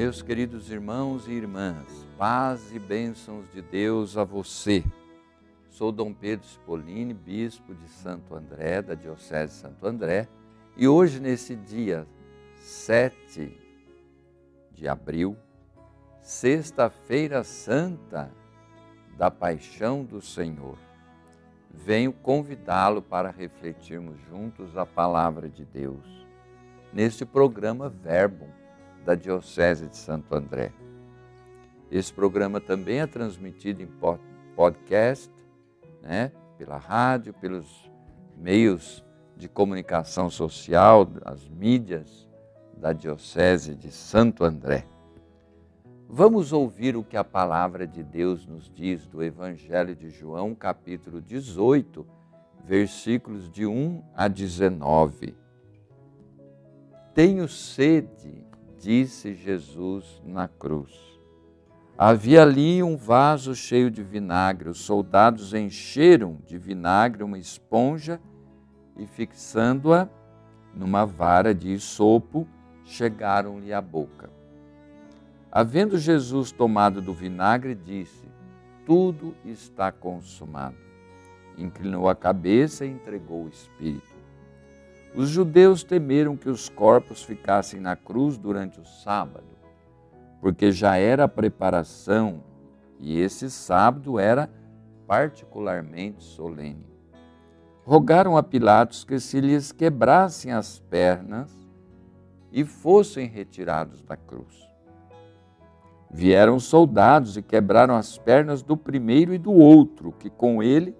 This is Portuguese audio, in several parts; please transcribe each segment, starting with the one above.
Meus queridos irmãos e irmãs, paz e bênçãos de Deus a você. Sou Dom Pedro Spolini, bispo de Santo André, da Diocese de Santo André, e hoje, nesse dia 7 de abril, Sexta-feira Santa da Paixão do Senhor, venho convidá-lo para refletirmos juntos a palavra de Deus neste programa Verbo da Diocese de Santo André. Esse programa também é transmitido em podcast, né, pela rádio, pelos meios de comunicação social, as mídias da Diocese de Santo André. Vamos ouvir o que a palavra de Deus nos diz do Evangelho de João, capítulo 18, versículos de 1 a 19. Tenho sede disse Jesus na cruz. Havia ali um vaso cheio de vinagre. Os soldados encheram de vinagre uma esponja e, fixando-a numa vara de sopo, chegaram-lhe à boca. Havendo Jesus tomado do vinagre, disse: Tudo está consumado. Inclinou a cabeça e entregou o Espírito. Os judeus temeram que os corpos ficassem na cruz durante o sábado, porque já era a preparação e esse sábado era particularmente solene. Rogaram a Pilatos que se lhes quebrassem as pernas e fossem retirados da cruz. Vieram soldados e quebraram as pernas do primeiro e do outro, que com ele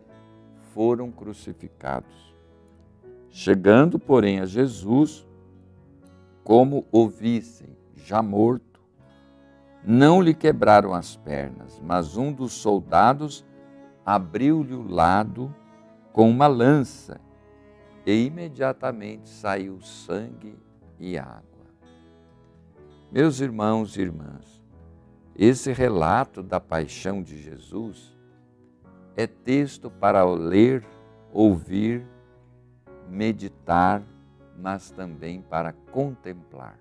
foram crucificados. Chegando, porém, a Jesus, como o vissem já morto, não lhe quebraram as pernas, mas um dos soldados abriu-lhe o lado com uma lança e imediatamente saiu sangue e água. Meus irmãos e irmãs, esse relato da paixão de Jesus é texto para ler, ouvir meditar, mas também para contemplar.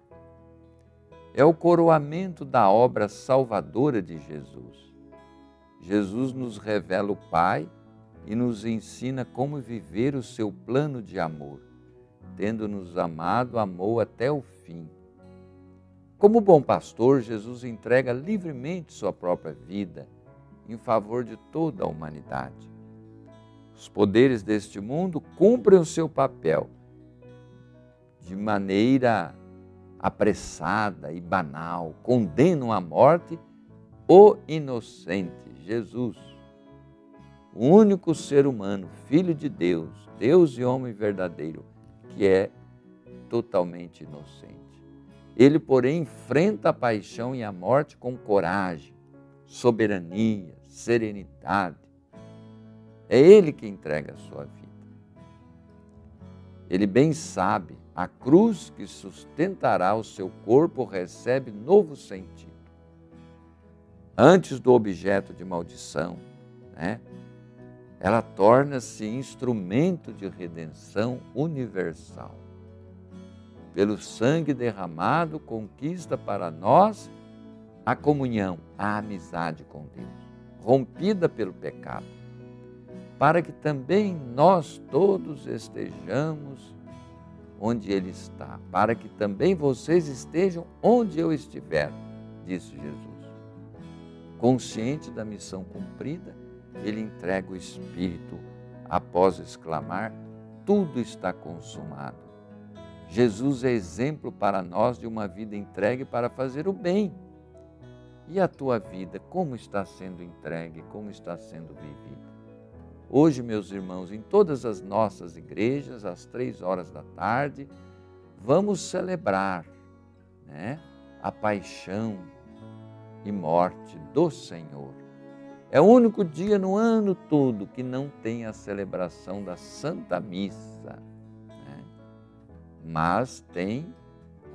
É o coroamento da obra salvadora de Jesus. Jesus nos revela o Pai e nos ensina como viver o seu plano de amor. Tendo nos amado, amou até o fim. Como bom pastor, Jesus entrega livremente sua própria vida em favor de toda a humanidade. Os poderes deste mundo cumprem o seu papel de maneira apressada e banal, condenam à morte o inocente Jesus, o único ser humano, filho de Deus, Deus e homem verdadeiro, que é totalmente inocente. Ele, porém, enfrenta a paixão e a morte com coragem, soberania, serenidade, é Ele que entrega a sua vida. Ele bem sabe, a cruz que sustentará o seu corpo recebe novo sentido. Antes do objeto de maldição, né? ela torna-se instrumento de redenção universal. Pelo sangue derramado, conquista para nós a comunhão, a amizade com Deus, rompida pelo pecado para que também nós todos estejamos onde Ele está, para que também vocês estejam onde eu estiver, disse Jesus. Consciente da missão cumprida, ele entrega o Espírito após exclamar: Tudo está consumado. Jesus é exemplo para nós de uma vida entregue para fazer o bem. E a tua vida, como está sendo entregue, como está sendo vivida? Hoje, meus irmãos, em todas as nossas igrejas, às três horas da tarde, vamos celebrar né, a paixão e morte do Senhor. É o único dia no ano todo que não tem a celebração da Santa Missa, né? mas tem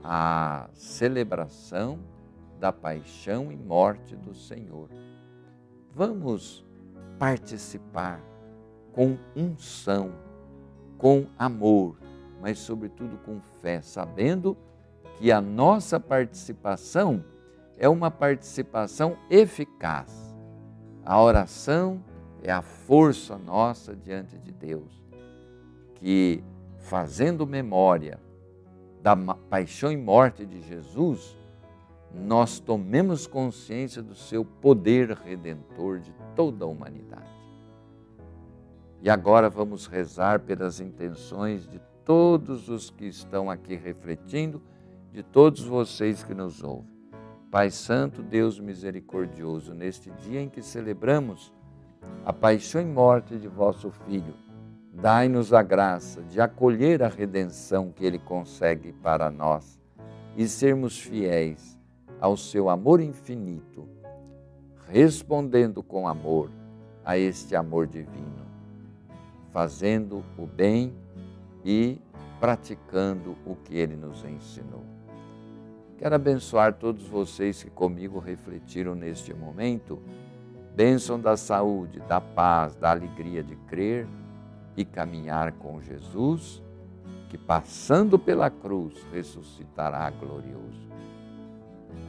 a celebração da paixão e morte do Senhor. Vamos participar com unção, com amor, mas sobretudo com fé, sabendo que a nossa participação é uma participação eficaz. A oração é a força nossa diante de Deus, que fazendo memória da paixão e morte de Jesus, nós tomemos consciência do seu poder redentor de toda a humanidade. E agora vamos rezar pelas intenções de todos os que estão aqui refletindo, de todos vocês que nos ouvem. Pai Santo, Deus misericordioso, neste dia em que celebramos a paixão e morte de vosso Filho, dai-nos a graça de acolher a redenção que ele consegue para nós e sermos fiéis ao seu amor infinito, respondendo com amor a este amor divino, fazendo o bem e praticando o que ele nos ensinou. Quero abençoar todos vocês que comigo refletiram neste momento. Bênção da saúde, da paz, da alegria de crer e caminhar com Jesus, que passando pela cruz ressuscitará glorioso.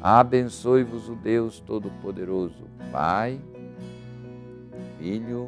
Abençoe-vos o Deus Todo-Poderoso, Pai, Filho,